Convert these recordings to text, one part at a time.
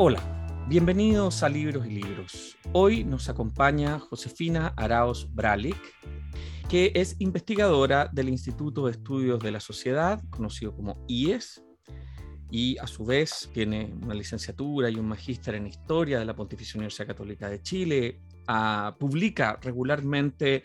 Hola, bienvenidos a Libros y Libros. Hoy nos acompaña Josefina Araos Bralik, que es investigadora del Instituto de Estudios de la Sociedad, conocido como IES, y a su vez tiene una licenciatura y un magíster en Historia de la Pontificia Universidad Católica de Chile. Ah, publica regularmente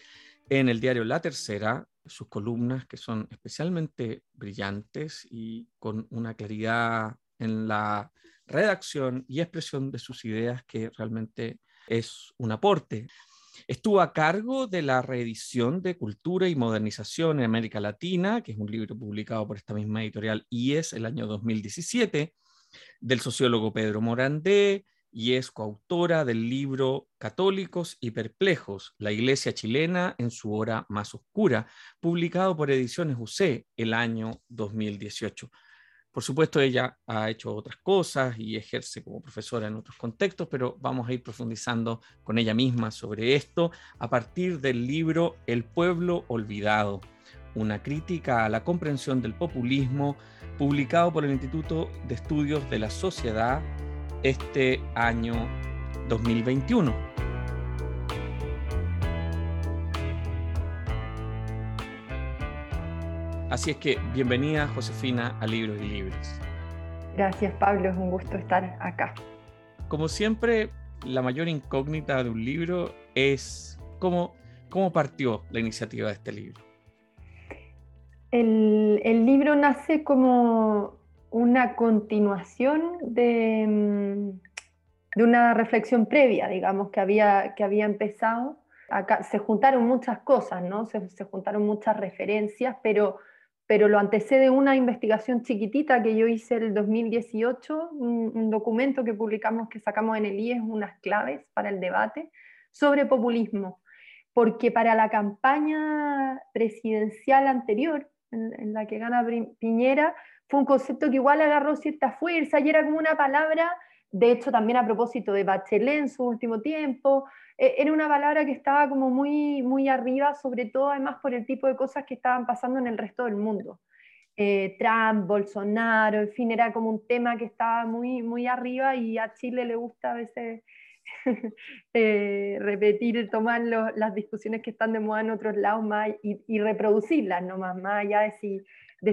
en el diario La Tercera sus columnas que son especialmente brillantes y con una claridad en la redacción y expresión de sus ideas que realmente es un aporte. Estuvo a cargo de la reedición de Cultura y Modernización en América Latina, que es un libro publicado por esta misma editorial IES el año 2017, del sociólogo Pedro Morandé, y es coautora del libro Católicos y Perplejos, la Iglesia chilena en su hora más oscura, publicado por Ediciones UC el año 2018. Por supuesto, ella ha hecho otras cosas y ejerce como profesora en otros contextos, pero vamos a ir profundizando con ella misma sobre esto a partir del libro El pueblo olvidado, una crítica a la comprensión del populismo, publicado por el Instituto de Estudios de la Sociedad este año 2021. Así es que bienvenida Josefina a Libros y Libros. Gracias Pablo, es un gusto estar acá. Como siempre, la mayor incógnita de un libro es cómo, cómo partió la iniciativa de este libro. El, el libro nace como una continuación de, mm, de, una reflexión previa, digamos, que había, que había empezado. Acá se juntaron muchas cosas, ¿no? Se, se juntaron muchas referencias, pero pero lo antecede una investigación chiquitita que yo hice el 2018, un, documento que publicamos, que sacamos en el IES, unas claves para el debate sobre populismo, porque para la campaña presidencial anterior, en, la que gana Piñera, fue un concepto que igual agarró cierta fuerza y era como una palabra, de hecho también a propósito de Bachelet en su último tiempo, e, era una palabra que estaba como muy, muy arriba, sobre todo además por el tipo de cosas que estaban pasando en el resto del mundo. Eh, Trump, Bolsonaro, en fin, era como un tema que estaba muy, muy arriba y a Chile le gusta a veces eh, repetir, tomar las discusiones que están de moda en otros lados más y, reproducirlas nomás, más allá de si,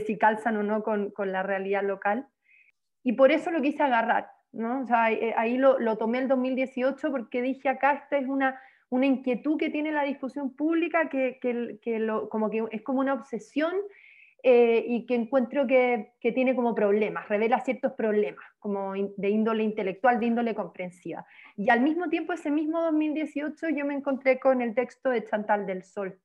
si calzan o no con, con la realidad local. Y por eso lo quise agarrar, ¿no? O eh, ahí lo, tomé el 2018 porque dije acá esta es una, una inquietud que tiene la discusión pública que, que, lo, como que es como una obsesión eh, y que encuentro que, que, tiene como problemas, revela ciertos problemas, como de índole intelectual, de índole comprensiva. Y al mismo tiempo, ese mismo 2018, yo me encontré con el texto de Chantal del Sol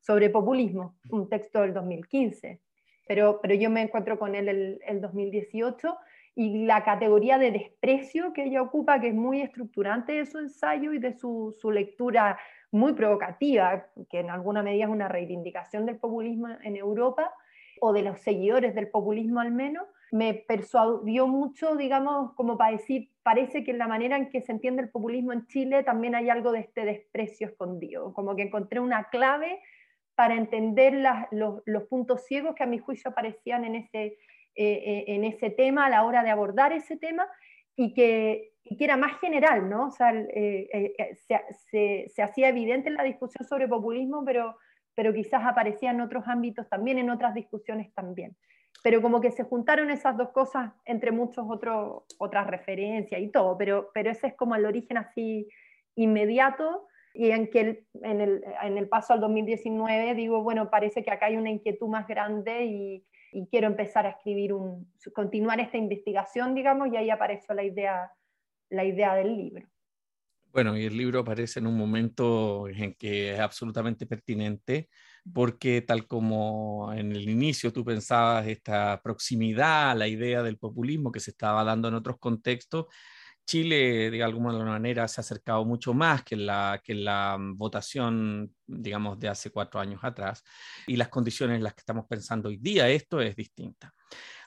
sobre populismo, un texto del 2015, pero, pero yo me encuentro con él el 2018 y la categoría de desprecio que ella ocupa, que es muy estructurante de su ensayo y de su, su, lectura muy provocativa, que en alguna medida es una reivindicación del populismo en Europa, o de los seguidores del populismo al menos, me persuadió mucho, digamos, como para decir, parece que en la manera en que se entiende el populismo en Chile también hay algo de este desprecio escondido, como que encontré una clave para entender las, los, los puntos ciegos que a mi juicio aparecían en ese eh, eh, en ese tema a la hora de abordar ese tema y que, que era más general, ¿no? O sea, eh, se, se, hacía evidente en la discusión sobre populismo, pero, pero quizás aparecía en otros ámbitos también, en otras discusiones también. Pero como que se juntaron esas dos cosas entre muchas otras referencias y todo, pero, pero ese es como el origen así inmediato y en que el, en, el, en el paso al 2019 digo, bueno, parece que acá hay una inquietud más grande y, y quiero empezar a escribir un, continuar esta investigación, digamos, y ahí apareció la idea, la idea del libro. Bueno, y el libro aparece en un momento en que es absolutamente pertinente, porque tal como en el inicio tú pensabas esta proximidad a la idea del populismo que se estaba dando en otros contextos, Chile de alguna manera se ha acercado mucho más que la, que la votación digamos, de hace cuatro años atrás, y las condiciones en las que estamos pensando hoy día esto es distinta.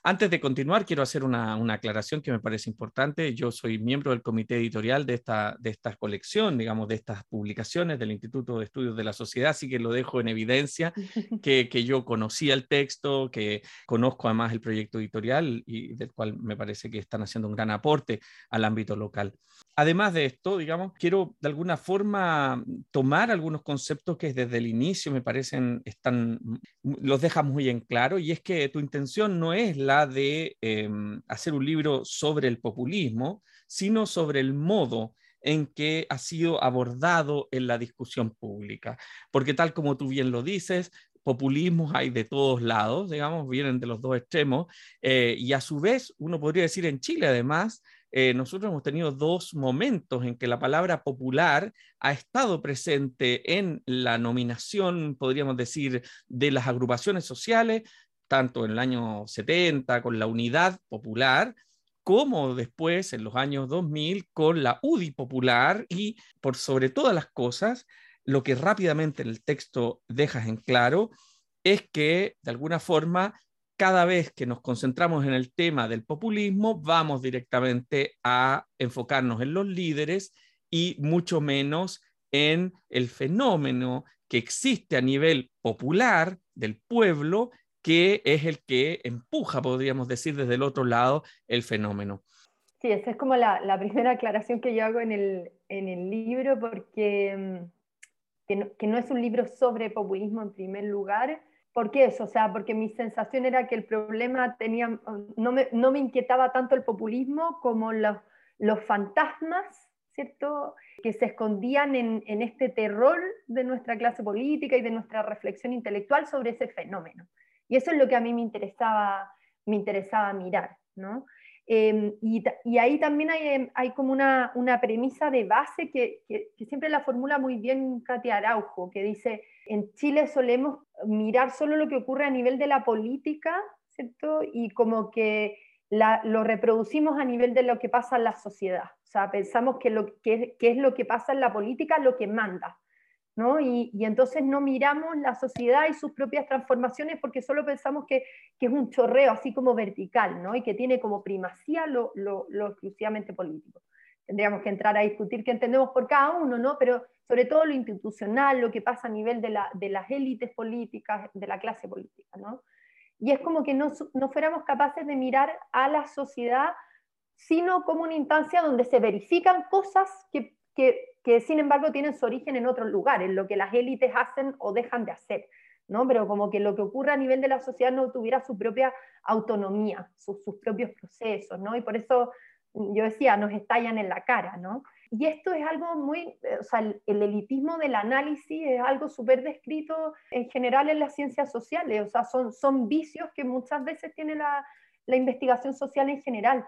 Antes de continuar, quiero hacer una, aclaración que me parece importante. Yo soy miembro del comité editorial de esta, de esta colección, digamos, de estas publicaciones del Instituto de Estudios de la Sociedad, así que lo dejo en evidencia que, que yo conocía el texto, que conozco además el proyecto editorial y del cual me parece que están haciendo un gran aporte al ámbito local. Además de esto, digamos, quiero de alguna forma tomar algunos conceptos que desde el inicio me parecen, están, los dejas muy en claro, y es que tu intención no es la de em, hacer un libro sobre el populismo, sino sobre el modo en que ha sido abordado en la discusión pública. Porque tal como tú bien lo dices, populismos hay de todos lados, digamos, vienen de los dos extremos, eh, y a su vez, uno podría decir en Chile además, eh, nosotros hemos tenido dos momentos en que la palabra popular ha estado presente en la nominación, podríamos decir, de las agrupaciones sociales, tanto en el año 70 con la Unidad Popular, como después en los años 2000 con la UDI Popular y por sobre todas las cosas, lo que rápidamente el texto dejas en claro es que de alguna forma cada vez que nos concentramos en el tema del populismo, vamos directamente a enfocarnos en los líderes y mucho menos en el fenómeno que existe a nivel popular del pueblo que es el que empuja, podríamos decir, desde el otro lado el fenómeno. Sí, esa es como la, primera aclaración que yo hago en el, en el libro, porque mm, que no, es un libro sobre populismo en primer lugar. ¿Por qué eso? O sea, porque mi sensación era que el problema tenía, no me, no me inquietaba tanto el populismo como los, los fantasmas, ¿cierto? Que se escondían en, en este terror de nuestra clase política y de nuestra reflexión intelectual sobre ese fenómeno. Y eso es lo que a mí me interesaba, me interesaba mirar. ¿no? Em, y, ahí también hay, em, como una, premisa de base que, siempre la formula muy bien Katia Araujo, que dice, en Chile solemos mirar solo lo que ocurre a nivel de la política, ¿cierto? Y como que lo reproducimos a nivel de lo que pasa en la sociedad. O sea, pensamos que, lo, que, que es lo que pasa en la política lo que manda. Y, entonces no miramos la sociedad y sus propias transformaciones porque solo pensamos que, es un chorreo así como vertical, ¿no? Y que tiene como primacía lo, exclusivamente político. Tendríamos que entrar a discutir qué entendemos por cada uno, ¿no? Pero sobre todo lo institucional, lo que pasa a nivel de, las élites políticas, de la clase política, ¿no? Y es como que no, fuéramos capaces de mirar a la sociedad sino como una instancia donde se verifican cosas que, que que sin embargo tienen su origen en otros lugares, lo que las élites hacen o dejan de hacer, ¿no? Pero como que lo que ocurre a nivel de la sociedad no tuviera su propia autonomía, sus, propios procesos, ¿no? Y por eso mm, yo decía, nos estallan en la cara, ¿no? Y esto es algo muy, eh, o sea, el, elitismo del análisis es algo súper descrito en general en las ciencias sociales, o sea, son, son vicios que muchas veces tiene la, la investigación social en general.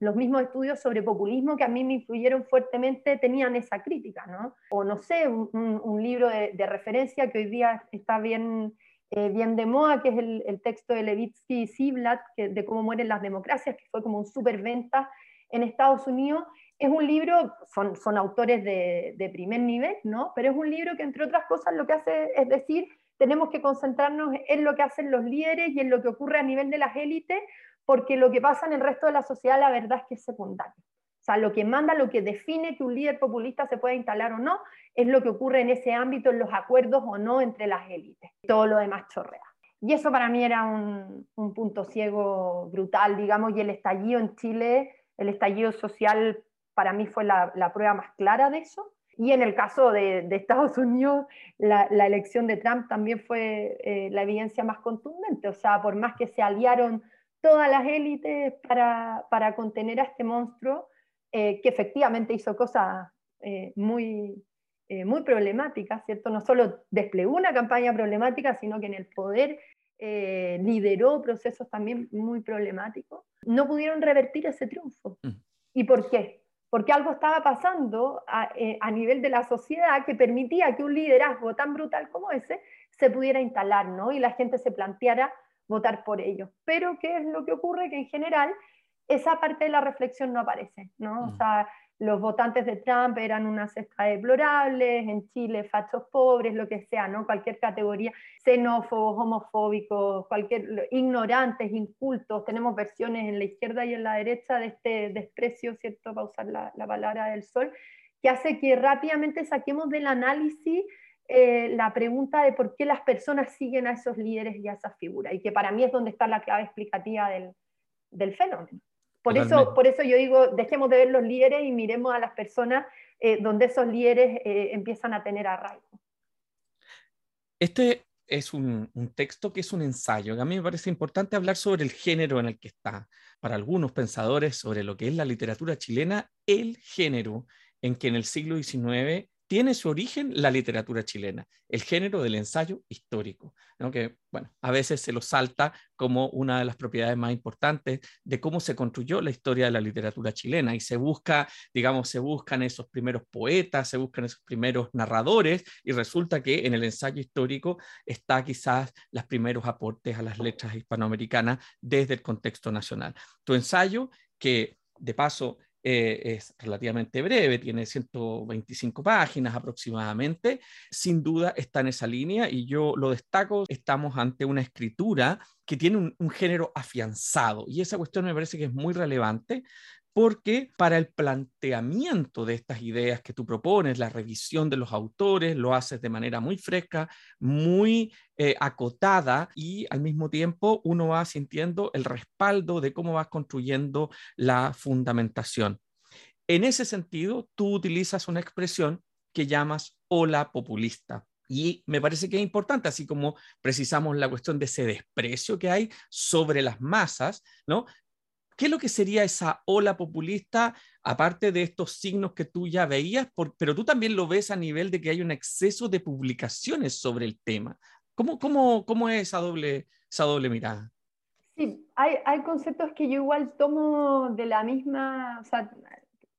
Los mismos estudios sobre populismo que a mí me influyeron fuertemente tenían esa crítica, ¿no? O no sé, un, libro de, referencia que hoy día está bien, eh, bien de moda, que es el, texto de Levitsky y Ziblatt, de cómo mueren las democracias, que fue como un superventa en Estados Unidos. Es un libro, son, son autores de, de primer nivel, ¿no? Pero es un libro que, entre otras cosas, lo que hace es decir, tenemos que concentrarnos en lo que hacen los líderes y en lo que ocurre a nivel de las élites, porque lo que pasa en el resto de la sociedad la verdad es que es secundario. O sea, lo que manda, lo que define que un líder populista se pueda instalar o no, es lo que ocurre en ese ámbito, en los acuerdos o no entre las élites. Todo lo demás chorrea. Y eso para mí era un, punto ciego brutal, digamos, y el estallido en Chile, el estallido social para mí fue la, la prueba más clara de eso. Y en el caso de, Estados Unidos, la, elección de Trump también fue eh, la evidencia más contundente. O sea, por más que se aliaron todas las élites para, para contener a este monstruo, eh, que efectivamente hizo cosas eh, muy, muy problemáticas, ¿cierto? No solo desplegó una campaña problemática, sino que en el poder lideró procesos también muy problemáticos, no pudieron revertir ese triunfo. Mm. ¿Y por qué? Porque algo estaba pasando eh, a, nivel de la sociedad que permitía que un liderazgo tan brutal como ese se pudiera instalar, ¿no? Y la gente se planteara votar por ello. Pero ¿qué es lo que ocurre? Que en general esa parte de la reflexión no aparece, ¿no? O mm. sea, los votantes de Trump eran una cesta deplorables, en Chile fachos pobres, lo que sea, ¿no? Cualquier categoría, xenófobos, homofóbicos, cualquier, ignorantes, incultos, tenemos versiones en la izquierda y en la derecha de este desprecio, ¿cierto? Para usar la, la palabra del sol, que hace que rápidamente saquemos del análisis eh, la pregunta de por qué las personas siguen a esos líderes y a esas figuras, y que para mí es donde está la clave explicativa del, del fenómeno. Por eso, por eso yo digo, dejemos de ver los líderes y miremos a las personas eh, donde esos líderes eh, empiezan a tener arraigo. Este es un, un, texto que es un ensayo, a mí me parece importante hablar sobre el género en el que está. Para algunos pensadores sobre lo que es la literatura chilena, el género en que en el siglo XIX tiene su origen la literatura chilena, el género del ensayo histórico, que bueno, a veces se lo salta como una de las propiedades más importantes de cómo se construyó la historia de la literatura chilena y se busca, digamos, se buscan esos primeros poetas, se buscan esos primeros narradores y resulta que en el ensayo histórico está quizás los primeros aportes a las letras hispanoamericanas desde el contexto nacional. Tu ensayo que de paso eh, es relativamente breve, tiene 125 páginas aproximadamente, sin duda está en esa línea y yo lo destaco, estamos ante una escritura que tiene un género afianzado y esa cuestión me parece que es muy relevante porque para el planteamiento de estas ideas que tú propones, la revisión de los autores, lo haces de manera muy fresca, muy eh, acotada y al mismo tiempo uno va sintiendo el respaldo de cómo vas construyendo la fundamentación. En ese sentido, tú utilizas una expresión que llamas ola populista. Y me parece que es importante, así como precisamos la cuestión de ese desprecio que hay sobre las masas, ¿no? ¿Qué es lo que sería esa ola populista, aparte de estos signos que tú ya veías, pero tú también lo ves a nivel de que hay un exceso de publicaciones sobre el tema? ¿Cómo, cómo, cómo es esa doble, esa doble mirada? Sí, hay, hay, conceptos que yo igual tomo de la misma, o sea,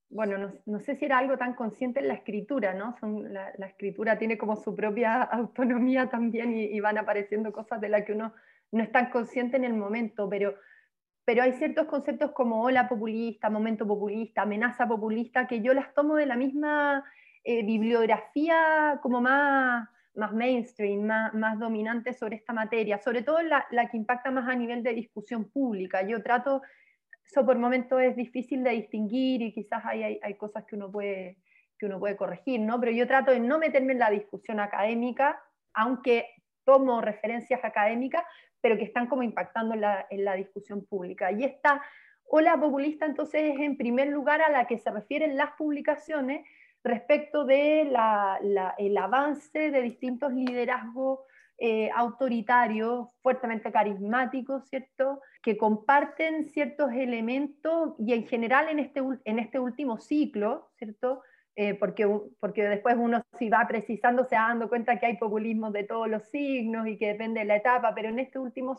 bueno, no, no, sé si era algo tan consciente en la escritura, ¿no? Son, la, la, escritura tiene como su propia autonomía también y, y, van apareciendo cosas de las que uno no es tan consciente en el momento, pero pero hay ciertos conceptos como ola populista, momento populista, amenaza populista, que yo las tomo de la misma eh, bibliografía como más, más mainstream, más, más, dominante sobre esta materia, sobre todo la, la, que impacta más a nivel de discusión pública. Yo trato, eso por momentos es difícil de distinguir y quizás hay, hay, hay cosas que uno, puede, que uno puede corregir, ¿no? pero yo trato de no meterme en la discusión académica, aunque tomo referencias académicas, pero que están como impactando en la, discusión pública. Y esta ola populista entonces es en primer lugar a la que se refieren las publicaciones respecto del de avance de distintos liderazgos eh, autoritarios, fuertemente carismáticos, ¿cierto? Que comparten ciertos elementos y en general en este, en este último ciclo, ¿cierto? Eh, porque, porque después uno si va precisando se va dando cuenta que hay populismo de todos los signos y que depende de la etapa, pero en este último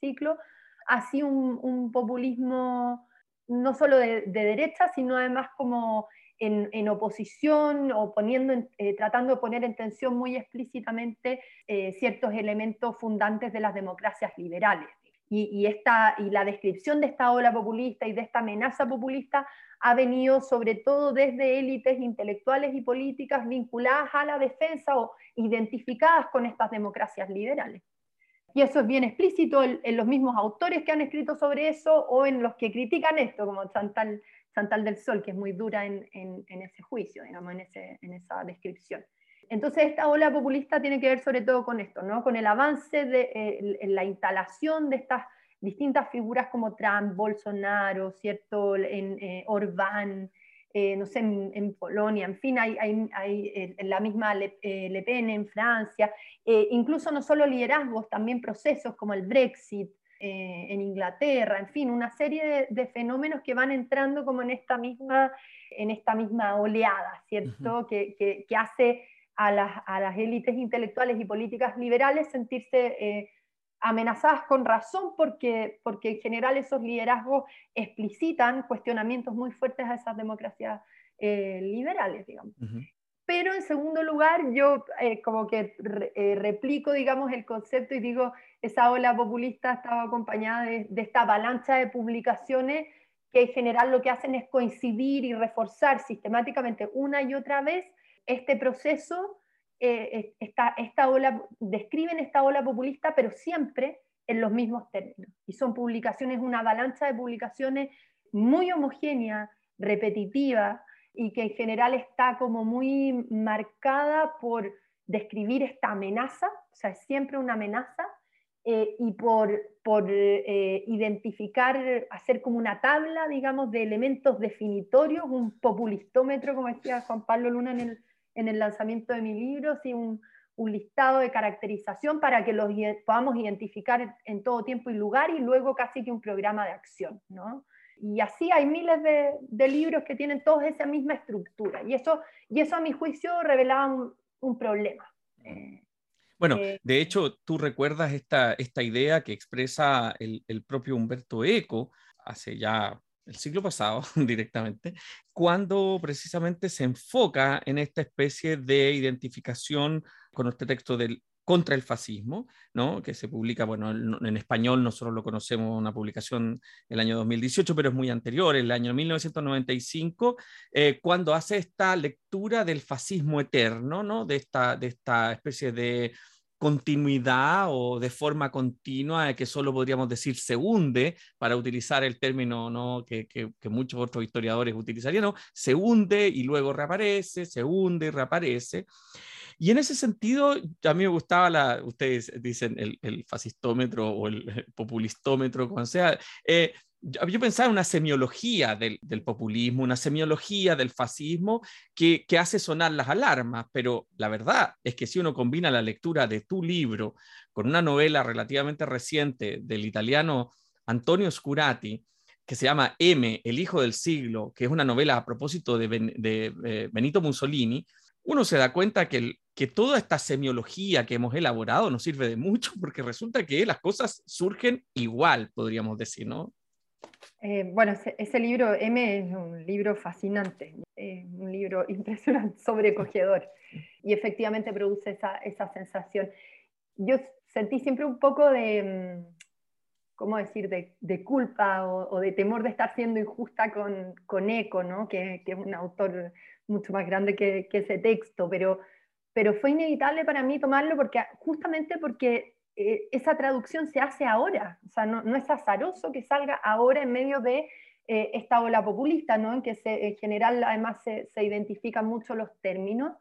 ciclo ha sido un, populismo no solo de, derecha, sino además como en, en oposición o poniendo eh, tratando de poner en tensión muy explícitamente eh, ciertos elementos fundantes de las democracias liberales. Y, y, esta, y la descripción de esta ola populista y de esta amenaza populista ha venido sobre todo desde élites intelectuales y políticas vinculadas a la defensa o identificadas con estas democracias liberales. Y eso es bien explícito en, los mismos autores que han escrito sobre eso o en los que critican esto, como Chantal, Chantal del Sol, que es muy dura en, en, ese juicio, digamos, en, ese, en esa descripción. Entonces, esta ola populista tiene que ver sobre todo con esto, ¿no? con el avance de eh, la instalación de estas distintas figuras como Trump, Bolsonaro, ¿cierto? En eh, Orbán, eh, no sé, en, Polonia, en fin, hay, hay, eh, la misma Le, Pen en Francia, incluso no solo liderazgos, también procesos como el Brexit en Inglaterra, en fin, una serie de, fenómenos que van entrando como en esta misma, en esta misma oleada, ¿cierto? que, que, hace a las, a las élites intelectuales y políticas liberales sentirse amenazadas con razón porque, porque en general esos liderazgos explicitan cuestionamientos muy fuertes a esas democracias eh, liberales, digamos. Pero en segundo lugar, yo eh, como que eh, replico, digamos, el concepto y digo, esa ola populista estaba acompañada de, esta avalancha de publicaciones que en general lo que hacen es coincidir y reforzar sistemáticamente una y otra vez este proceso, eh, esta, esta ola, describen esta ola populista, pero siempre en los mismos términos. Y son publicaciones, una avalancha de publicaciones muy homogénea, repetitiva, y que en general está como muy marcada por describir esta amenaza, o sea, es siempre una amenaza, eh, y por, por eh, identificar, hacer como una tabla, digamos, de elementos definitorios, un populistómetro, como decía Juan Pablo Luna en el, en el lanzamiento de mi libro, ¿sí? un, un listado de caracterización para que los podamos identificar en todo tiempo y lugar y luego casi que un programa de acción. ¿no? Y así hay miles de, de, libros que tienen todos esa misma estructura. Y eso, y eso a mi juicio revelaba un, un problema. Eh, bueno, eh, de hecho, tú recuerdas esta, esta idea que expresa el, el propio Humberto Eco hace ya el siglo pasado directamente, cuando precisamente se enfoca en esta especie de identificación con este texto del contra el fascismo, ¿no? que se publica, bueno, en, español nosotros lo conocemos, una publicación el año 2018, pero es muy anterior, el año 1995, eh, cuando hace esta lectura del fascismo eterno, ¿no? de, esta, de esta especie de continuidad o de forma continua, que solo podríamos decir se hunde, para utilizar el término ¿no? que, que, muchos otros historiadores utilizarían, ¿no? se hunde y luego reaparece, se hunde y reaparece. Y en ese sentido, a mí me gustaba, la, ustedes dicen el, fascistómetro o el populistómetro, como sea, eh, yo pensaba en una semiología del, populismo, una semiología del fascismo que, hace sonar las alarmas, pero la verdad es que si uno combina la lectura de tu libro con una novela relativamente reciente del italiano Antonio Scurati, que se llama M, el hijo del siglo, que es una novela a propósito de, eh, Benito Mussolini, uno se da cuenta que, que toda esta semiología que hemos elaborado nos sirve de mucho porque resulta que las cosas surgen igual, podríamos decir, ¿no? Eh, bueno, ese, libro, M, es un libro fascinante, un libro impresionante, sobrecogedor, y efectivamente produce esa, esa, sensación. Yo sentí siempre un poco de, mm, ¿cómo decir?, de, de culpa o, de temor de estar siendo injusta con, con Eco, ¿no? que, que, es un autor mucho más grande que, que ese texto, pero, pero fue inevitable para mí tomarlo porque, justamente porque eh, esa traducción se hace ahora, o sea, no, es azaroso que salga ahora en medio de eh, esta ola populista, ¿no? en que se, en general además se, se identifican mucho los términos,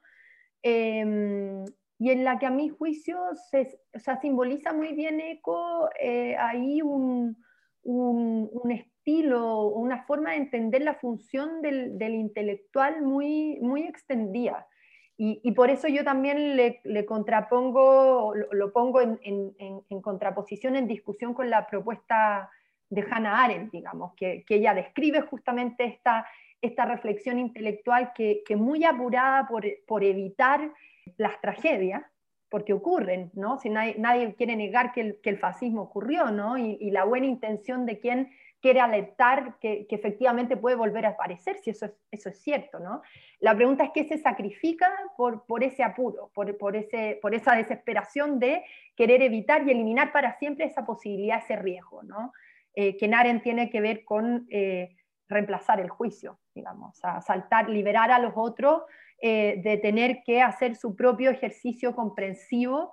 em, y en la que a mi juicio se, o sea, simboliza muy bien Eco eh, ahí un, un, un, estilo, una forma de entender la función del, del intelectual muy, muy extendida. Y, por eso yo también le, contrapongo, lo, pongo en, contraposición, en discusión con la propuesta de Hannah Arendt, digamos, que, ella describe justamente esta, esta reflexión intelectual que, que muy apurada por, por, evitar las tragedias, porque ocurren, ¿no? Si nadie, nadie quiere negar que el, que el, fascismo ocurrió, ¿no? Y, y la buena intención de quien quiere alertar que, efectivamente puede volver a aparecer, si eso es, cierto. ¿no? La pregunta es qué se sacrifica por, ese apuro, por esa desesperación de querer evitar y eliminar para siempre esa posibilidad, ese riesgo, ¿no? Eh, que Naren tiene que ver con eh, reemplazar el juicio, digamos, a saltar, liberar a los otros eh, de tener que hacer su propio ejercicio comprensivo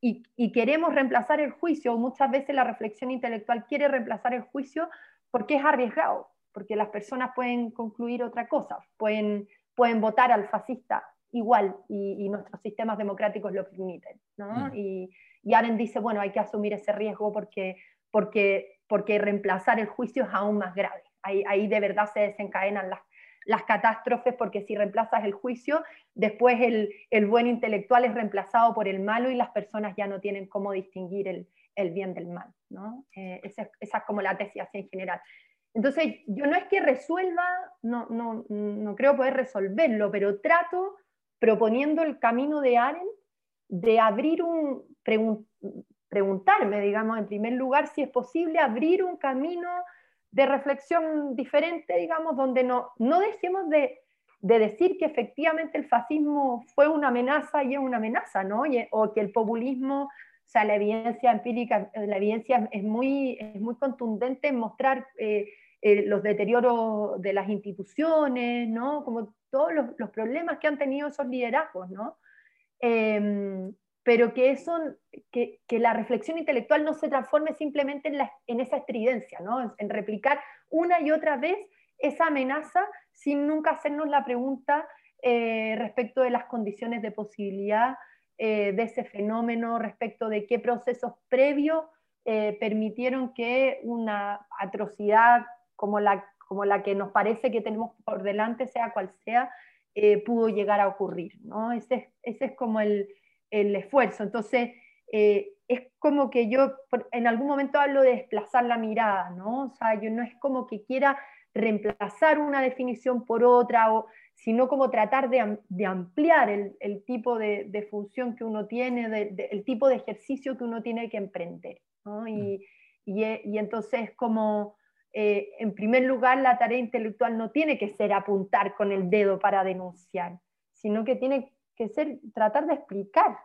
y, y, queremos reemplazar el juicio, muchas veces la reflexión intelectual quiere reemplazar el juicio porque es arriesgado, porque las personas pueden concluir otra cosa, pueden, pueden votar al fascista igual y, nuestros sistemas democráticos lo permiten. ¿no? Mm. Y, y Aren dice, bueno, hay que asumir ese riesgo porque, porque, porque reemplazar el juicio es aún más grave. Ahí, ahí de verdad se desencadenan las, las catástrofes, porque si reemplazas el juicio, después el, el, buen intelectual es reemplazado por el malo y las personas ya no tienen cómo distinguir el, el bien del mal. ¿no? Eh, esa, es como la tesis en general. Entonces, yo no es que resuelva, no, no, no creo poder resolverlo, pero trato proponiendo el camino de Aren de abrir un, preguntarme, digamos, en primer lugar, si es posible abrir un camino de reflexión diferente, digamos, donde no, no dejemos de, de decir que efectivamente el fascismo fue una amenaza y es una amenaza, ¿no? o que el populismo o sea, la evidencia empírica, la evidencia es muy, es muy contundente en mostrar eh, los deterioros de las instituciones, ¿no? Como todos los, problemas que han tenido esos liderazgos, ¿no? Em, pero que, eso, que, que, la reflexión intelectual no se transforme simplemente en, esa estridencia, ¿no? en replicar una y otra vez esa amenaza sin nunca hacernos la pregunta eh, respecto de las condiciones de posibilidad eh, de ese fenómeno, respecto de qué procesos previos eh, permitieron que una atrocidad como la, como la que nos parece que tenemos por delante, sea cual sea, pudo llegar a ocurrir. ¿no? Ese, ese es como el, el esfuerzo. Entonces, es como que yo en algún momento hablo de desplazar la mirada, ¿no? O sea, yo no es como que quiera reemplazar una definición por otra, sino como tratar de, ampliar el, tipo de, función que uno tiene, el tipo de ejercicio que uno tiene que emprender. Mm. Y, y, entonces como, eh, en primer lugar, la tarea intelectual no tiene que ser apuntar con el dedo para denunciar, sino que tiene que ser tratar de explicar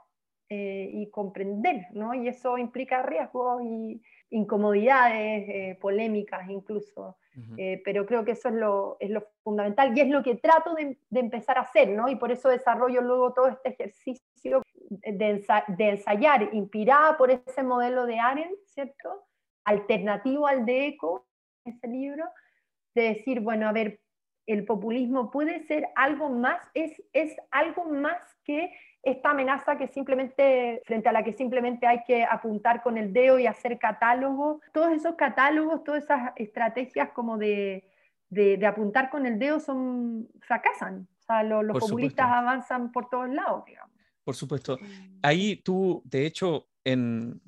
eh, y comprender, ¿no? Y eso implica riesgos y incomodidades, eh, polémicas incluso. Eh, pero creo que eso es lo, es lo, fundamental y es lo que trato de, de, empezar a hacer, ¿no? Y por eso desarrollo luego todo este ejercicio de, de, ensayar, inspirada por ese modelo de Arendt, ¿cierto? Alternativo al de Eco, ese libro, de decir, bueno, a ver, el populismo puede ser algo más, es, es algo más que esta amenaza que simplemente, frente a la que simplemente hay que apuntar con el dedo y hacer catálogos, todos esos catálogos, todas esas estrategias como de, de, apuntar con el dedo son, fracasan. O sea, los populistas avanzan por todos lados, digamos. Por supuesto. Ahí tú, de hecho, en,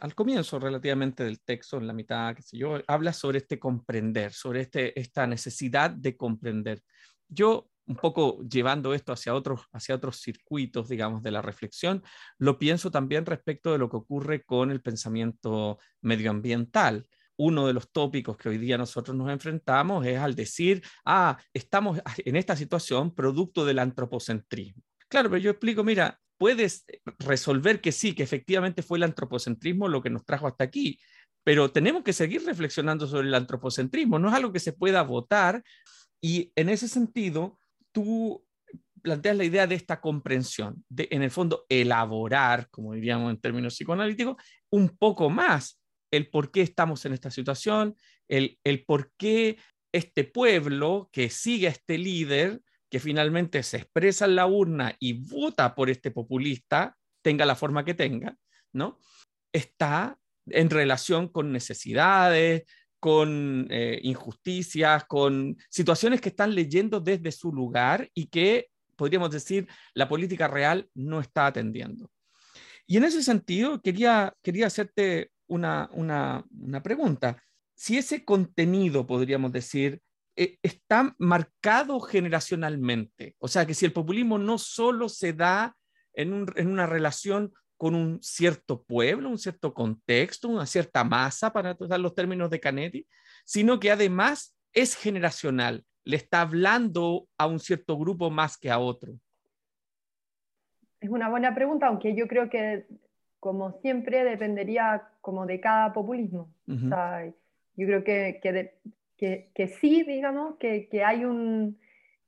al comienzo relativamente del texto, en la mitad, qué sé yo, hablas sobre este comprender, sobre este, esta necesidad de comprender. Yo un poco llevando esto hacia otros, hacia otros circuitos, digamos, de la reflexión, lo pienso también respecto de lo que ocurre con el pensamiento medioambiental. Uno de los tópicos que hoy día nosotros nos enfrentamos es al decir, ah, estamos en esta situación producto del antropocentrismo. Claro, pero yo explico, mira, puedes resolver que sí, que efectivamente fue el antropocentrismo lo que nos trajo hasta aquí, pero tenemos que seguir reflexionando sobre el antropocentrismo, no es algo que se pueda votar y en ese sentido, tú planteas la idea de esta comprensión, de en el fondo elaborar, como diríamos en términos psicoanalíticos, un poco más el por qué estamos en esta situación, el, el por qué este pueblo que sigue a este líder, que finalmente se expresa en la urna y vota por este populista, tenga la forma que tenga, ¿no? Está en relación con necesidades, con eh, injusticias, con situaciones que están leyendo desde su lugar y que, podríamos decir, la política real no está atendiendo. Y en ese sentido, quería, quería hacerte una, una, pregunta. Si ese contenido, podríamos decir, eh, está marcado generacionalmente, o sea, que si el populismo no solo se da en, un, en una relación con un cierto pueblo, un cierto contexto, una cierta masa, para usar los términos de Canetti, sino que además es generacional, le está hablando a un cierto grupo más que a otro. Es una buena pregunta, aunque yo creo que, como siempre, dependería como de cada populismo. yo creo que, que, que, sí, digamos, que, hay, un,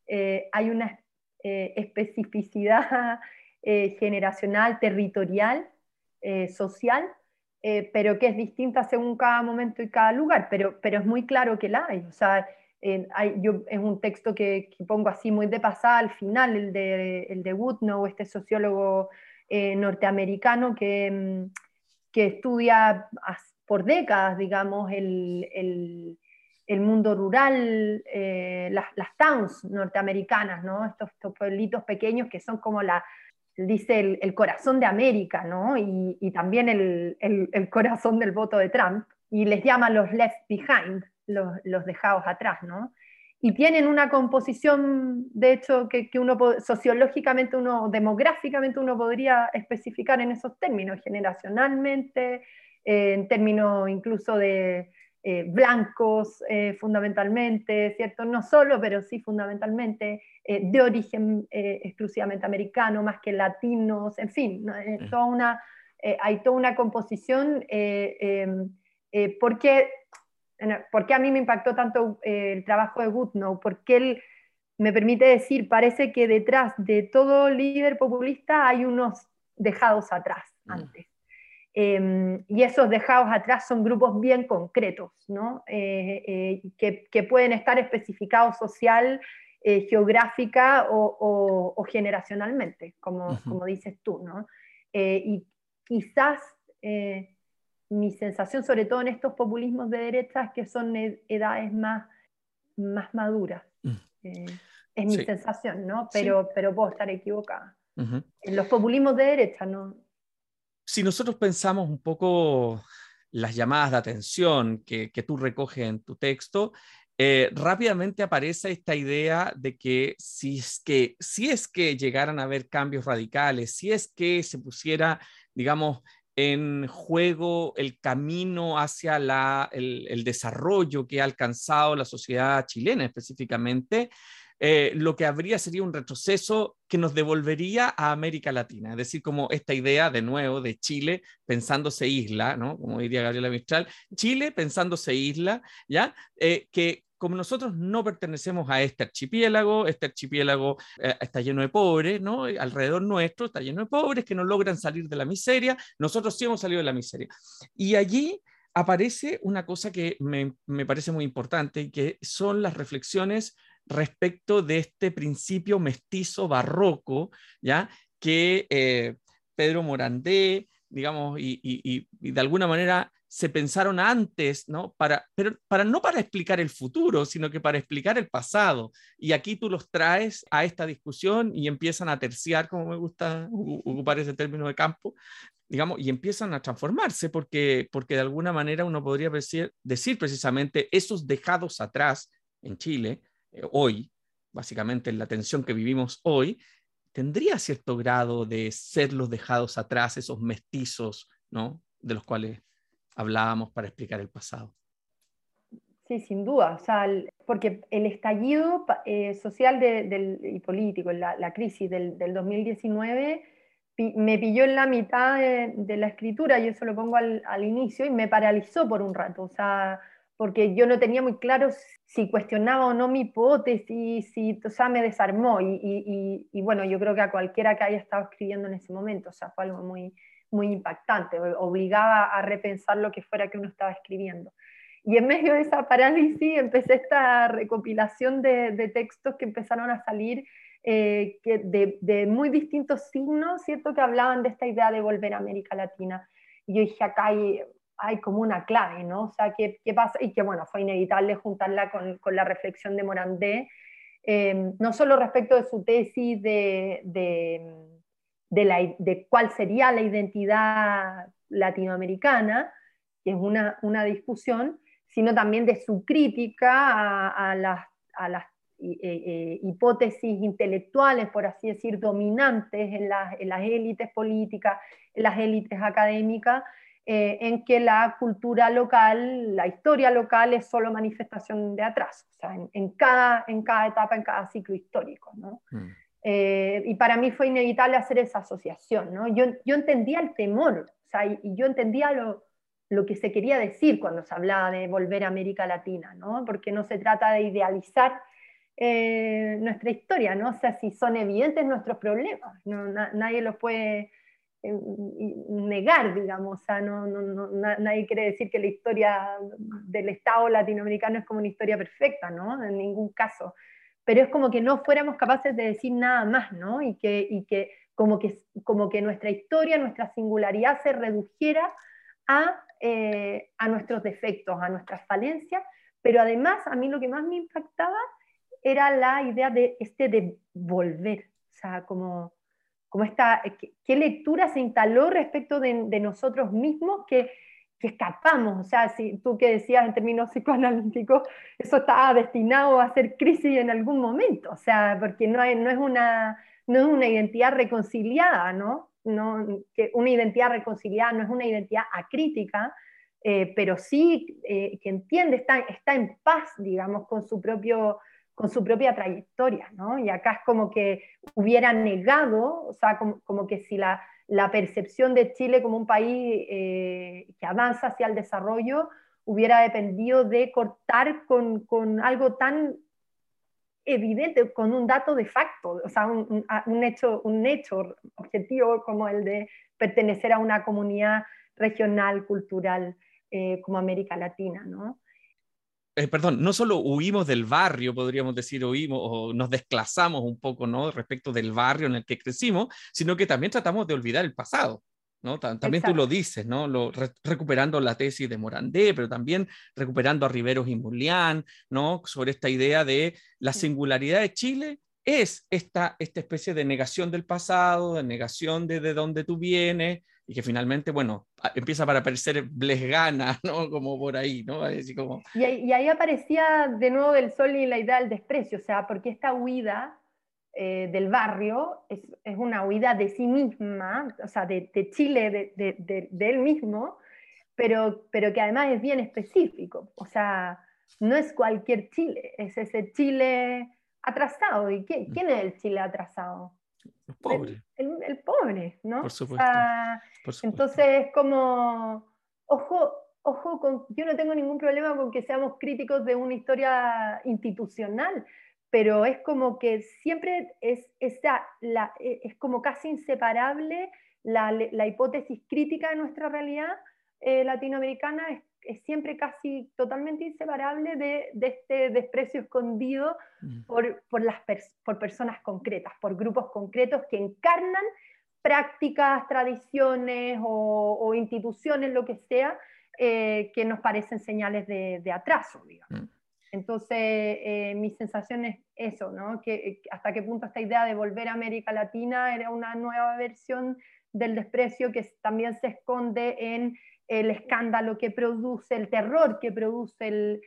eh, hay una eh, especificidad eh, generacional, territorial, eh, social, eh, pero que es distinta según cada momento y cada lugar, pero, pero es muy claro que la hay. O sea, hay, yo, es un texto que, pongo así muy de pasada al final, el de, el de Woodnow, este sociólogo norteamericano que, mm, que estudia por décadas, digamos, el, el, mundo rural, las, towns norteamericanas, ¿no? estos, pueblitos pequeños que son como la, dice el, corazón de América, ¿no? Y, también el, corazón del voto de Trump, y les llama los left behind, los, los dejados atrás, ¿no? Y tienen una composición, de hecho, que, uno sociológicamente, uno demográficamente, uno podría especificar en esos términos, generacionalmente, eh, en términos incluso de, eh, blancos eh, fundamentalmente, ¿cierto? No solo, pero sí fundamentalmente, eh, de origen exclusivamente americano, más que latinos, en fin, toda una, hay toda una composición, em, porque ¿Por qué a mí me impactó tanto el trabajo de Goodnow? Porque él me permite decir, parece que detrás de todo líder populista hay unos dejados atrás mm. antes. Em, y esos dejados atrás son grupos bien concretos, ¿no? Eh, eh, que, que, pueden estar especificados social, geográfica o, o, generacionalmente, como, como, dices tú. ¿no? y quizás mi sensación, sobre todo en estos populismos de derecha, es que son edades más, más maduras. Mm. Eh, es mi sensación, ¿no? Pero, pero puedo estar equivocada. En los populismos de derecha, ¿no? Si nosotros pensamos un poco las llamadas de atención que, tú recoges en tu texto, eh, rápidamente aparece esta idea de que si es que si es que llegaran a haber cambios radicales, si es que se pusiera, digamos, en juego el camino hacia el, desarrollo que ha alcanzado la sociedad chilena específicamente, eh, lo que habría sería un retroceso que nos devolvería a América Latina, es decir, como esta idea de nuevo de Chile pensándose isla, ¿no? Como diría Gabriela Mistral, Chile pensándose isla, ¿ya? Eh, que como nosotros no pertenecemos a este archipiélago, este archipiélago eh, está lleno de pobres, ¿no? Alrededor nuestro está lleno de pobres que no logran salir de la miseria, nosotros sí hemos salido de la miseria. Y allí aparece una cosa que me, parece muy importante y que son las reflexiones respecto de este principio mestizo barroco, ¿ya? Que eh, Pedro Morandé, digamos, y de alguna manera se pensaron antes, ¿no? Para, pero para, no para explicar el futuro, sino que para explicar el pasado. Y aquí tú los traes a esta discusión y empiezan a terciar, como me gusta ocupar ese término de campo, digamos, y empiezan a transformarse porque, porque de alguna manera uno podría decir, decir precisamente esos dejados atrás en Chile, eh, hoy, básicamente en la tensión que vivimos hoy, tendría cierto grado de ser los dejados atrás, esos mestizos, ¿no? De los cuales hablábamos para explicar el pasado. Sí, sin duda, o sea, porque el estallido eh, social y político, la, crisis del, 2019, me pilló en la mitad de, la escritura, y eso lo pongo al, inicio, y me paralizó por un rato, o sea, porque yo no tenía muy claro si cuestionaba o no mi hipótesis, si, o sea, me desarmó, y, y bueno, yo creo que a cualquiera que haya estado escribiendo en ese momento, o sea, fue algo muy, muy impactante, obligaba a repensar lo que fuera que uno estaba escribiendo. Y en medio de esa parálisis empecé esta recopilación de, textos que empezaron a salir eh, que de, muy distintos signos, ¿cierto? Que hablaban de esta idea de volver a América Latina. Y yo dije, acá hay, hay como una clave, ¿no? O sea, ¿qué, pasa? Y que bueno, fue inevitable juntarla con, la reflexión de Morandé, eh, no solo respecto de su tesis de de, cuál sería la identidad latinoamericana, que es una, discusión, sino también de su crítica a, las, eh, eh, hipótesis intelectuales, por así decir, dominantes en las, élites políticas, en las élites académicas, eh, en que la cultura local, la historia local es solo manifestación de atraso, o sea, en, cada, en cada etapa, en cada ciclo histórico. ¿no? Mm. Eh, y para mí fue inevitable hacer esa asociación, ¿no? Yo, yo entendía el temor, o sea, y, yo entendía lo, lo, que se quería decir cuando se hablaba de volver a América Latina, ¿no? Porque no se trata de idealizar eh, nuestra historia, ¿no? O sea, si son evidentes nuestros problemas, ¿no? nadie los puede negar, digamos, o sea, no, no, nadie quiere decir que la historia del Estado latinoamericano es como una historia perfecta, ¿no? En ningún caso pero es como que no fuéramos capaces de decir nada más, ¿no? Y que, y que, como, que como que nuestra historia, nuestra singularidad se redujera a, eh, a nuestros defectos, a nuestras falencias, pero además a mí lo que más me impactaba era la idea de este de volver, o sea, como, como esta, qué, lectura se instaló respecto de, de nosotros mismos que que escapamos, o sea, si tú que decías en términos psicoanalíticos, eso estaba destinado a ser crisis en algún momento, o sea, porque no, no, es, una, no es una identidad reconciliada, ¿no? no que una identidad reconciliada no es una identidad acrítica, eh, pero sí eh, que entiende, está, está en paz, digamos, con su, propio, con su propia trayectoria, ¿no? Y acá es como que hubiera negado, o sea, como, que si la, percepción de Chile como un país eh, que avanza hacia el desarrollo hubiera dependido de cortar con, algo tan evidente, con un dato de facto, o sea, un, un, hecho, un hecho objetivo como el de pertenecer a una comunidad regional, cultural, eh, como América Latina, ¿no? Eh, perdón, no solo huimos del barrio, podríamos decir, huimos o nos desclasamos un poco, ¿no? Respecto del barrio en el que crecimos, sino que también tratamos de olvidar el pasado. ¿no? También tú lo dices, ¿no? Lo, recuperando la tesis de Morandé, pero también recuperando a Riveros y Mulián, ¿no? Sobre esta idea de la singularidad de Chile es esta, esta especie de negación del pasado, de negación de, de dónde tú vienes, y que finalmente, bueno, empieza para parecer blesgana, ¿no? Como por ahí, ¿no? Así como... y, ahí, y ahí aparecía de nuevo el sol y la idea del desprecio, o sea, porque esta huida eh, del barrio es, es, una huida de sí misma, o sea, de, de Chile, de, de, de, él mismo, pero, pero que además es bien específico. O sea, no es cualquier Chile, es ese Chile atrasado. ¿Y quién, quién es el Chile atrasado? El pobre. El, el, pobre, ¿no? Por supuesto, Por supuesto. Entonces es como, ojo, ojo, con, yo no tengo ningún problema con que seamos críticos de una historia institucional, pero es como que siempre es, esa, la, e, es como casi inseparable la, la, hipótesis crítica de nuestra realidad eh, latinoamericana, es, es, siempre casi totalmente inseparable de, de este desprecio escondido mm. por, por, las pers por personas concretas, por grupos concretos que encarnan prácticas, tradiciones o, o instituciones, lo que sea, eh, que nos parecen señales de, de atraso, digamos. Mm. Entonces, eh, mi sensación es eso, ¿no? Que, hasta qué punto esta idea de volver a América Latina era una nueva versión del desprecio que también se esconde en el escándalo que produce, el terror que produce el,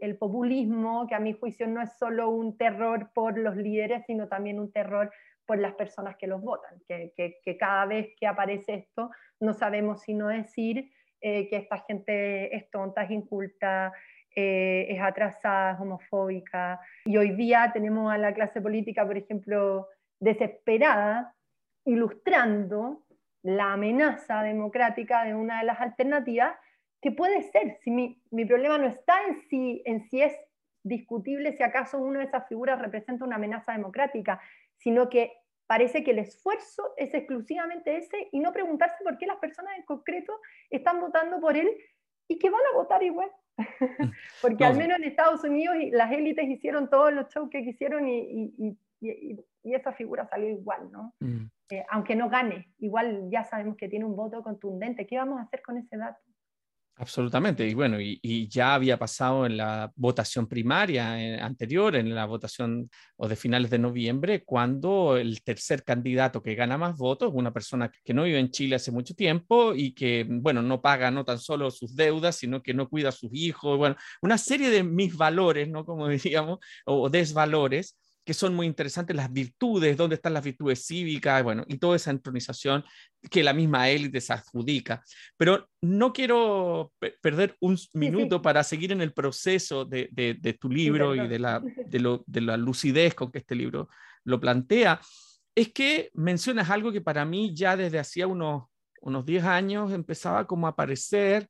el, populismo, que a mi juicio no es solo un terror por los líderes, sino también un terror por las personas que los votan, que, que, cada vez que aparece esto no sabemos sino decir eh, que esta gente es tonta, es inculta, eh, es atrasada, es homofóbica. Y hoy día tenemos a la clase política, por ejemplo, desesperada, ilustrando la amenaza democrática de una de las alternativas, que puede ser, si mi, mi problema no está en si, en si es discutible si acaso una de esas figuras representa una amenaza democrática, sino que parece que el esfuerzo es exclusivamente ese y no preguntarse por qué las personas en concreto están votando por él y que van a votar igual. Porque al menos en Estados Unidos las élites hicieron todos los shows que quisieron y, y, y, y esa figura salió igual, ¿no? Mm. Eh, aunque no gane, igual ya sabemos que tiene un voto contundente. ¿Qué vamos a hacer con ese dato? Absolutamente, y bueno, y, ya había pasado en la votación primaria eh, anterior, en la votación o de finales de noviembre, cuando el tercer candidato que gana más votos, una persona que no vive en Chile hace mucho tiempo y que, bueno, no paga no tan solo sus deudas, sino que no cuida a sus hijos, bueno, una serie de mis valores, ¿no? Como diríamos, o desvalores que son muy interesantes, las virtudes, dónde están las virtudes cívicas, bueno, y toda esa entronización que la misma élite se adjudica. Pero no quiero perder un minuto sí, sí. para seguir en el proceso de, de, de tu libro sí, y de la, de, lo, de la lucidez con que este libro lo plantea. Es que mencionas algo que para mí ya desde hacía unos, unos 10 años empezaba como a aparecer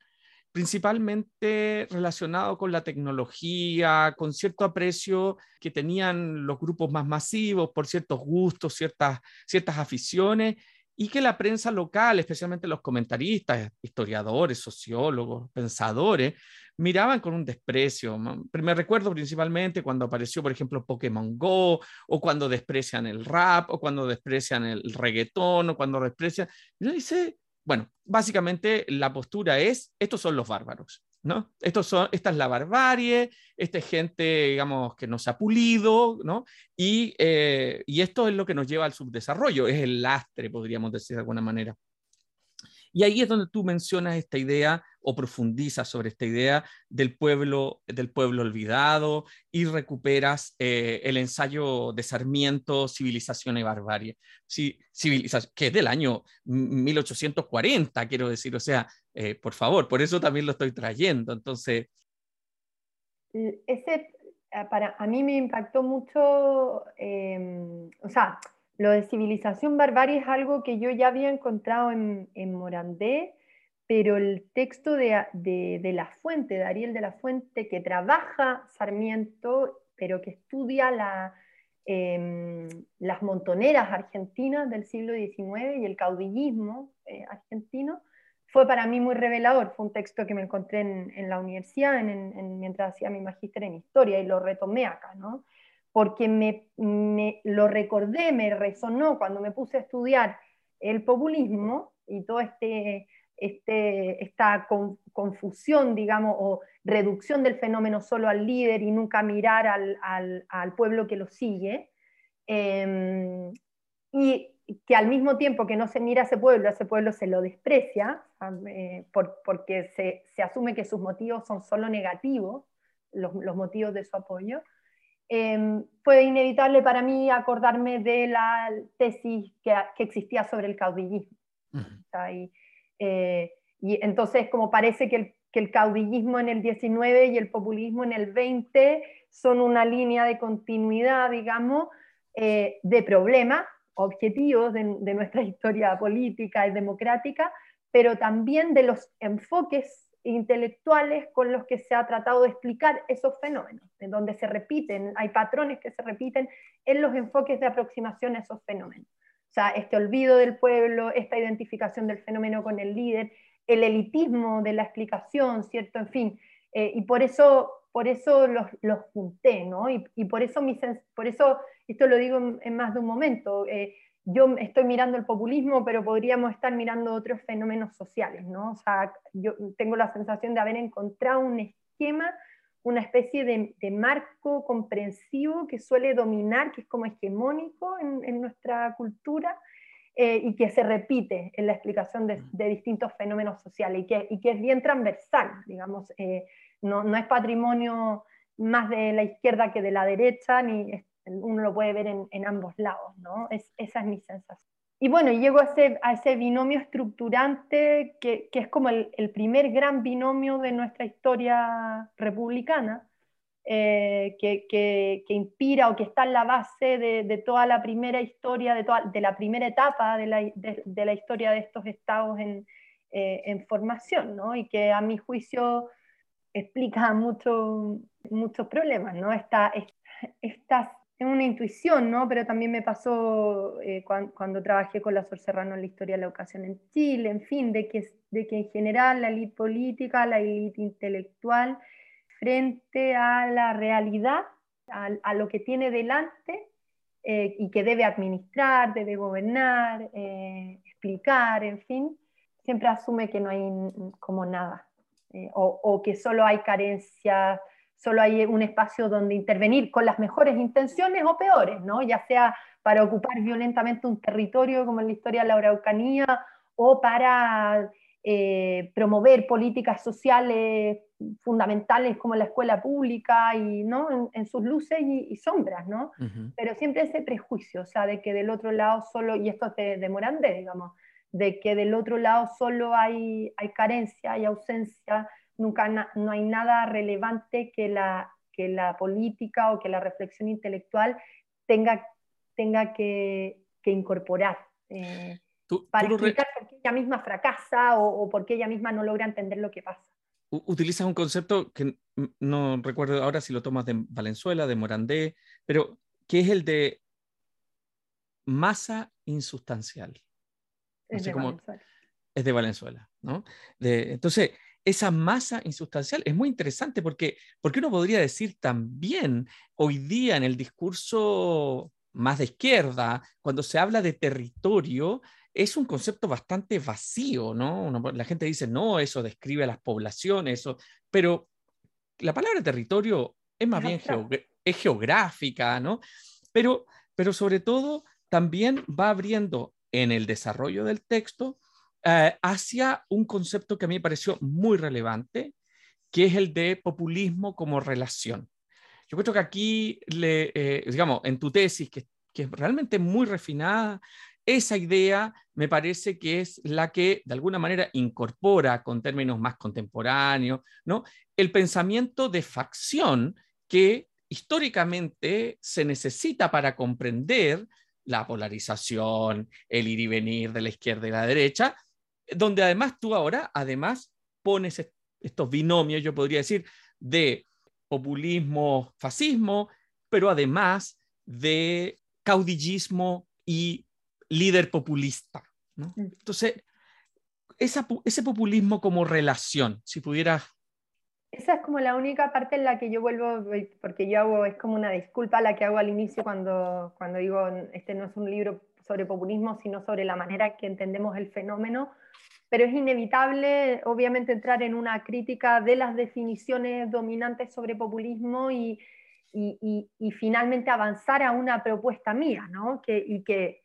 principalmente relacionado con la tecnología, con cierto aprecio que tenían los grupos más masivos por ciertos gustos, ciertas, ciertas aficiones, y que la prensa local, especialmente los comentaristas, historiadores, sociólogos, pensadores, miraban con un desprecio. Me recuerdo principalmente cuando apareció, por ejemplo, Pokémon Go, o cuando desprecian el rap, o cuando desprecian el reggaetón, o cuando desprecian... Yo dice, bueno, básicamente la postura es, estos son los bárbaros, ¿no? Estos son, esta es la barbarie, esta es gente, digamos, que nos ha pulido, ¿no? Y, eh, y esto es lo que nos lleva al subdesarrollo, es el lastre, podríamos decir de alguna manera. Y ahí es donde tú mencionas esta idea o profundizas sobre esta idea del pueblo, del pueblo olvidado y recuperas eh, el ensayo de Sarmiento, Civilización y Barbarie, sí, civilización, que es del año 1840, quiero decir, o sea, eh, por favor, por eso también lo estoy trayendo. Entonces... Ese, eh, para, a mí me impactó mucho, eh, o sea, lo de civilización barbarie es algo que yo ya había encontrado en, en Morandé, pero el texto de, de, La Fuente, de de la Fuente, que trabaja Sarmiento, pero que estudia em, las montoneras argentinas del siglo XIX y el caudillismo eh, argentino, fue para mí muy revelador. Fue un texto que me encontré en, la universidad mientras hacía mi magíster en historia y lo retomé acá, ¿no? Porque me, lo recordé, me resonó cuando me puse a estudiar el populismo y toda este, este, esta confusión, digamos, o reducción del fenómeno solo al líder y nunca mirar al, pueblo que lo sigue. Em, y que al mismo tiempo que no se mira a ese pueblo, a ese pueblo se lo desprecia, eh, porque se, asume que sus motivos son solo negativos, los, motivos de su apoyo, em, fue inevitable para mí acordarme de la tesis que, existía sobre el caudillismo. Eh, y, entonces, como parece que el, que el caudillismo en el 19 y el populismo en el 20 son una línea de continuidad, digamos, eh, de problemas objetivos de, nuestra historia política y democrática, pero también de los enfoques intelectuales con los que se ha tratado de explicar esos fenómenos, en donde se repiten, hay patrones que se repiten en los enfoques de aproximación a esos fenómenos. O sea, este olvido del pueblo, esta identificación del fenómeno con el líder, el elitismo de la explicación, ¿cierto? En fin, eh, y por eso, por eso los, los junté, ¿no? Y, y por, eso mi, por eso esto lo digo en, más de un momento, eh, yo estoy mirando el populismo, pero podríamos estar mirando otros fenómenos sociales, ¿no? O sea, yo tengo la sensación de haber encontrado un esquema, una especie de, marco comprensivo que suele dominar, que es como hegemónico en, nuestra cultura, eh, y que se repite en la explicación de, distintos fenómenos sociales, y que, y que, es bien transversal, digamos, eh, no, no, es patrimonio más de la izquierda que de la derecha, ni uno lo puede ver en, ambos lados, ¿no? Es, esa es mi sensación. Y bueno, llego a ese, a ese binomio estructurante que, que es como el, el, primer gran binomio de nuestra historia republicana, eh, que, que, que, inspira o que está en la base de, de toda la primera historia, de, toda, de la primera etapa de la, de, la, historia de estos estados en, eh, en formación, ¿no? y que a mi juicio explica mucho, muchos problemas, ¿no? Esta, estas tengo una intuición, ¿no? Pero también me pasó eh, cuando, trabajé con la Sor Serrano en la historia de la educación en Chile, en fin, de que, de que en general la élite política, la élite intelectual, frente a la realidad, a, lo que tiene delante eh, y que debe administrar, debe gobernar, eh, explicar, en fin, siempre asume que no hay como nada, o, o que solo hay carencias solo hay un espacio donde intervenir con las mejores intenciones o peores, ¿no? ya sea para ocupar violentamente un territorio como en la historia de la Araucanía o para eh, promover políticas sociales fundamentales como la escuela pública y ¿no? en, sus luces y, sombras, ¿no? Pero siempre ese prejuicio, o sea, de que del otro lado solo, y esto es de, Morandé, digamos, de que del otro lado solo hay, hay carencia, hay ausencia, nunca no hay nada relevante que la, que la política o que la reflexión intelectual tenga, tenga que, incorporar. Eh, para explicar por qué ella misma fracasa o, por qué ella misma no logra entender lo que pasa. Utilizas un concepto que no recuerdo ahora si lo tomas de Valenzuela, de Morandé, pero que es el de masa insustancial. es, de Valenzuela. es de Valenzuela. ¿no? De, entonces, esa masa insustancial es muy interesante porque, porque uno podría decir también hoy día en el discurso más de izquierda, cuando se habla de territorio, es un concepto bastante vacío, ¿no? la gente dice, no, eso describe a las poblaciones, eso, pero la palabra territorio es más bien es geográfica, ¿no? Pero, pero sobre todo también va abriendo en el desarrollo del texto eh, hacia un concepto que a mí me pareció muy relevante, que es el de populismo como relación. Yo creo que aquí, le, eh, digamos, en tu tesis, que, que es realmente muy refinada, esa idea me parece que es la que de alguna manera incorpora con términos más contemporáneos, ¿no? El pensamiento de facción que históricamente se necesita para comprender la polarización, el ir y venir de la izquierda y la derecha, donde además tú ahora, además, pones estos binomios, yo podría decir, de populismo, fascismo, pero además de caudillismo y líder populista. ¿no? Mm. Entonces, ese populismo como relación, si pudieras... Esa es como la única parte en la que yo vuelvo, porque yo hago, es como una disculpa la que hago al inicio cuando, cuando digo, este no es un libro sobre populismo, sino sobre la manera que entendemos el fenómeno, pero es inevitable, obviamente, entrar en una crítica de las definiciones dominantes sobre populismo y, y, y, finalmente avanzar a una propuesta mía, ¿no? Que, y que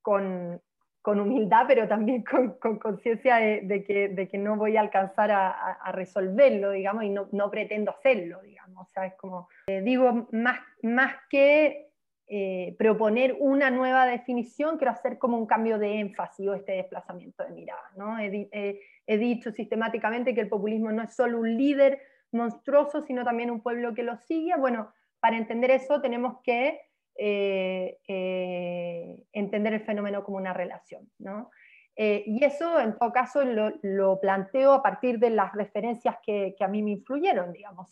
con, con humildad, pero también con conciencia de, que, de, que, no voy a alcanzar a, a resolverlo, digamos, y no, no, pretendo hacerlo, digamos. O sea, es como, eh, digo, más, más que eh, proponer una nueva definición, quiero hacer como un cambio de énfasis o este desplazamiento de mirada. ¿no? He, dicho sistemáticamente que el populismo no es solo un líder monstruoso, sino también un pueblo que lo sigue. Bueno, para entender eso tenemos que eh, eh, entender el fenómeno como una relación. ¿no? y eso, en todo caso, lo, planteo a partir de las referencias que, que a mí me influyeron, digamos.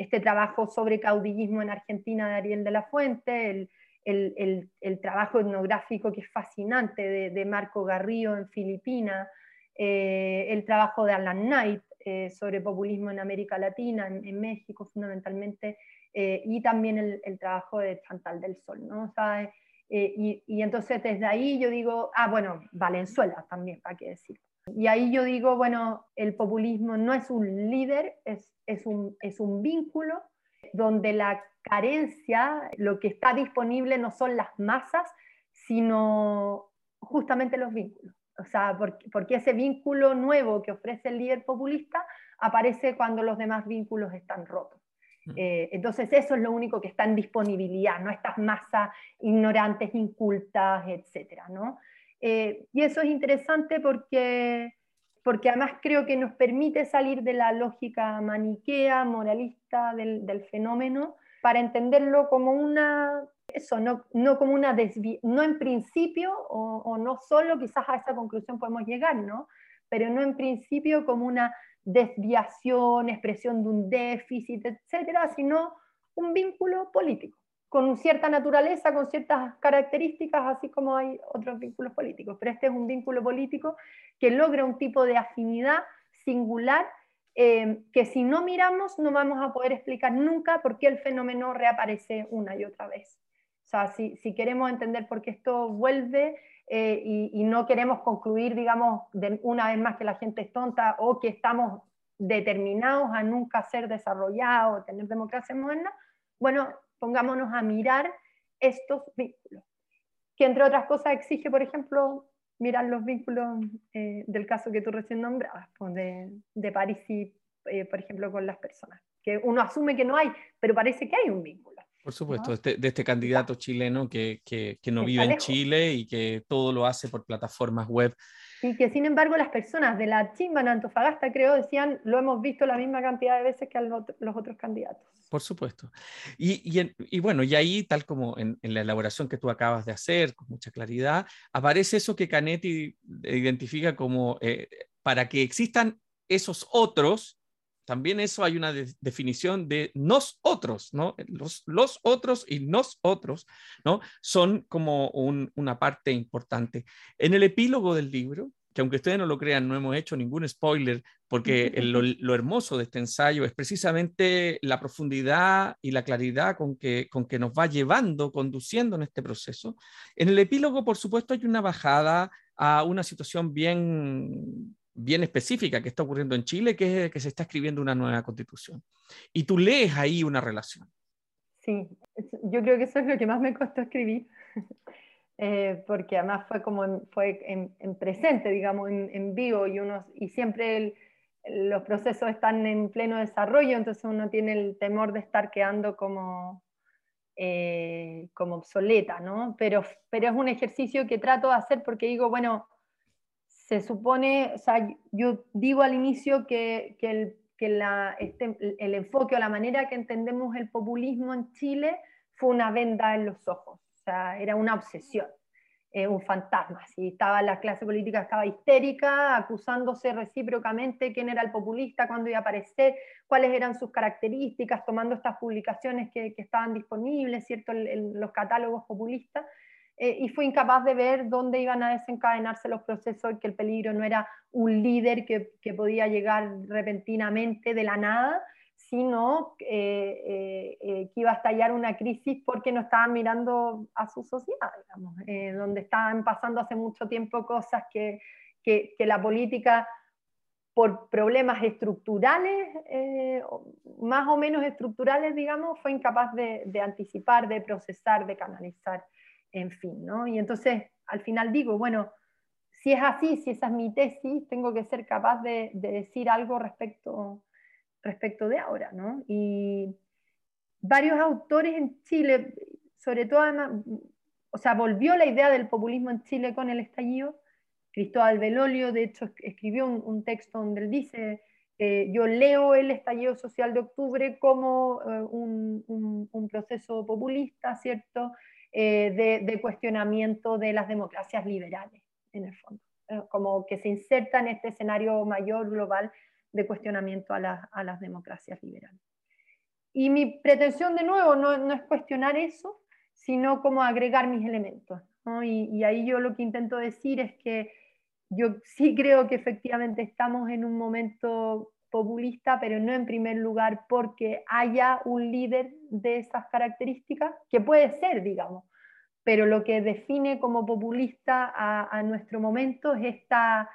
Este trabajo sobre caudillismo en Argentina de Ariel de la Fuente, el, trabajo etnográfico que es fascinante de, Marco Garrío en Filipinas, eh, el trabajo de Alan Knight eh, sobre populismo en América Latina, en, México fundamentalmente, eh, y también el, trabajo de Chantal del Sol. ¿no? y, y, entonces desde ahí yo digo, ah, bueno, Valenzuela también, para qué decir. Y ahí yo digo, bueno, el populismo no es un líder, es, es, un, es un vínculo donde la carencia, lo que está disponible no son las masas, sino justamente los vínculos. O sea, porque, porque ese vínculo nuevo que ofrece el líder populista aparece cuando los demás vínculos están rotos. Mm. Eh, entonces eso es lo único que está en disponibilidad, no estas masas ignorantes, incultas, etc. ¿no? Eh, y eso es interesante porque, porque además creo que nos permite salir de la lógica maniquea, moralista del, fenómeno, para entenderlo como una, eso, no, no como una no en principio, o, o, no solo quizás a esa conclusión podemos llegar, ¿no? pero no en principio como una desviación, expresión de un déficit, etcétera, sino un vínculo político con cierta naturaleza, con ciertas características, así como hay otros vínculos políticos. Pero este es un vínculo político que logra un tipo de afinidad singular eh, que si no miramos no vamos a poder explicar nunca por qué el fenómeno reaparece una y otra vez. O sea, si, si queremos entender por qué esto vuelve eh, y, y, no queremos concluir, digamos, de una vez más que la gente es tonta o que estamos determinados a nunca ser desarrollados, tener democracia moderna, bueno, pongámonos a mirar estos vínculos, que entre otras cosas exige, por ejemplo, mirar los vínculos eh, del caso que tú recién nombrabas, pues, de, de, París y, eh, por ejemplo, con las personas, que uno asume que no hay, pero parece que hay un vínculo. Por supuesto, este, de este candidato chileno que, que, que no vive en Chile y que todo lo hace por plataformas web y que sin embargo las personas de la chimba en Antofagasta, creo, decían, lo hemos visto la misma cantidad de veces que los otros candidatos. Por supuesto. Y, bueno, y ahí, tal como en, la elaboración que tú acabas de hacer, con mucha claridad, aparece eso que Canetti identifica como, eh, para que existan esos otros, también eso hay una definición de nos otros, ¿no? Los, otros y nos otros, ¿no? Son como una parte importante. En el epílogo del libro, que aunque ustedes no lo crean, no hemos hecho ningún spoiler, porque lo, hermoso de este ensayo es precisamente la profundidad y la claridad con que, con que nos va llevando, conduciendo en este proceso. En el epílogo, por supuesto, hay una bajada a una situación bien bien específica que está ocurriendo en Chile, que es que se está escribiendo una nueva constitución. Y tú lees ahí una relación. Sí, yo creo que eso es lo que más me costó escribir, eh, porque además fue como en, fue en, presente, digamos, en, vivo, y, uno, y siempre los procesos están en pleno desarrollo, entonces uno tiene el temor de estar quedando como, eh, como obsoleta, ¿no? Pero, pero es un ejercicio que trato de hacer porque digo, bueno, se supone, o sea, yo digo al inicio que, que, el, que la, este, el enfoque o la manera que entendemos el populismo en Chile fue una venda en los ojos, o sea, era una obsesión. eh, un fantasma. Si estaba la clase política estaba histérica, acusándose recíprocamente quién era el populista, cuándo iba a aparecer, cuáles eran sus características, tomando estas publicaciones que, estaban disponibles, ¿cierto? los catálogos populistas, eh, y fue incapaz de ver dónde iban a desencadenarse los procesos, que el peligro no era un líder que, que podía llegar repentinamente de la nada, sino eh, eh, eh, que iba a estallar una crisis porque no estaban mirando a su sociedad, digamos, donde estaban pasando hace mucho tiempo cosas que, que, la política, por problemas estructurales, más o menos estructurales, digamos, fue incapaz de, de, anticipar, de procesar, de canalizar, en fin, ¿no? Y entonces, al final digo, bueno, si es así, si esa es mi tesis, tengo que ser capaz de, de decir algo respecto respecto de ahora, ¿no? Y varios autores en Chile, sobre todo además, o sea, volvió la idea del populismo en Chile con el estallido. Cristóbal Belolio, de hecho, escribió un, texto donde él dice, eh, yo leo el estallido social de octubre como eh, un, proceso populista, ¿cierto? Eh, de, cuestionamiento de las democracias liberales, en el fondo, como que se inserta en este escenario mayor global de cuestionamiento a, las democracias liberales. Y mi pretensión de nuevo no, es cuestionar eso, sino como agregar mis elementos. Y, ahí yo lo que intento decir es que yo sí creo que efectivamente estamos en un momento populista, pero no en primer lugar porque haya un líder de esas características, que puede ser, digamos, pero lo que define como populista a, nuestro momento es esta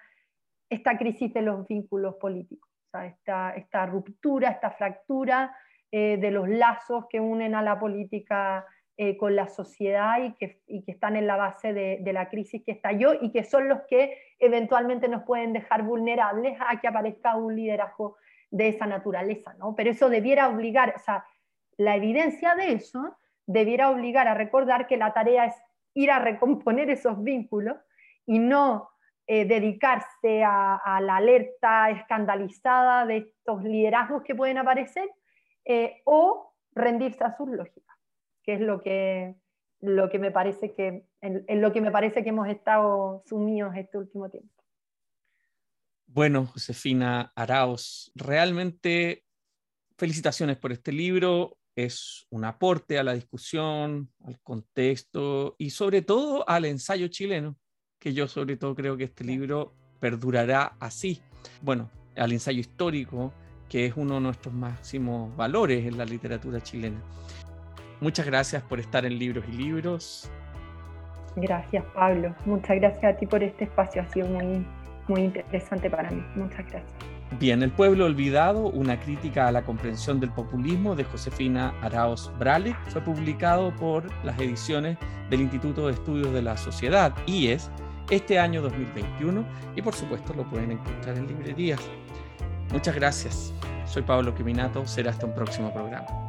esta crisis de los vínculos políticos, esta, esta, ruptura, esta fractura eh, de los lazos que unen a la política eh, con la sociedad y que, están en la base de, de, la crisis que estalló y que son los que eventualmente nos pueden dejar vulnerables a que aparezca un liderazgo de esa naturaleza. ¿no? Pero eso debiera obligar, o sea, la evidencia de eso debiera obligar a recordar que la tarea es ir a recomponer esos vínculos y no eh, dedicarse a, la alerta escandalizada de estos liderazgos que pueden aparecer eh, o rendirse a sus lógicas, que es lo que, lo que me parece que, en, lo que me parece que hemos estado sumidos este último tiempo. Bueno, Josefina Araos, realmente felicitaciones por este libro. Es un aporte a la discusión, al contexto y sobre todo al ensayo chileno que yo sobre todo creo que este libro perdurará así. Bueno, al ensayo histórico, que es uno de nuestros máximos valores en la literatura chilena. Muchas gracias por estar en Libros y Libros. Gracias, Pablo. Muchas gracias a ti por este espacio. Ha sido muy, muy interesante para mí. Muchas gracias. Bien, El pueblo olvidado, una crítica a la comprensión del populismo de Josefina Araos Bralic, fue publicado por las ediciones del Instituto de Estudios de la Sociedad, IES, este año 2021 y por supuesto lo pueden encontrar en librerías. Muchas gracias. Soy Pablo Quiminato. Será hasta un próximo programa.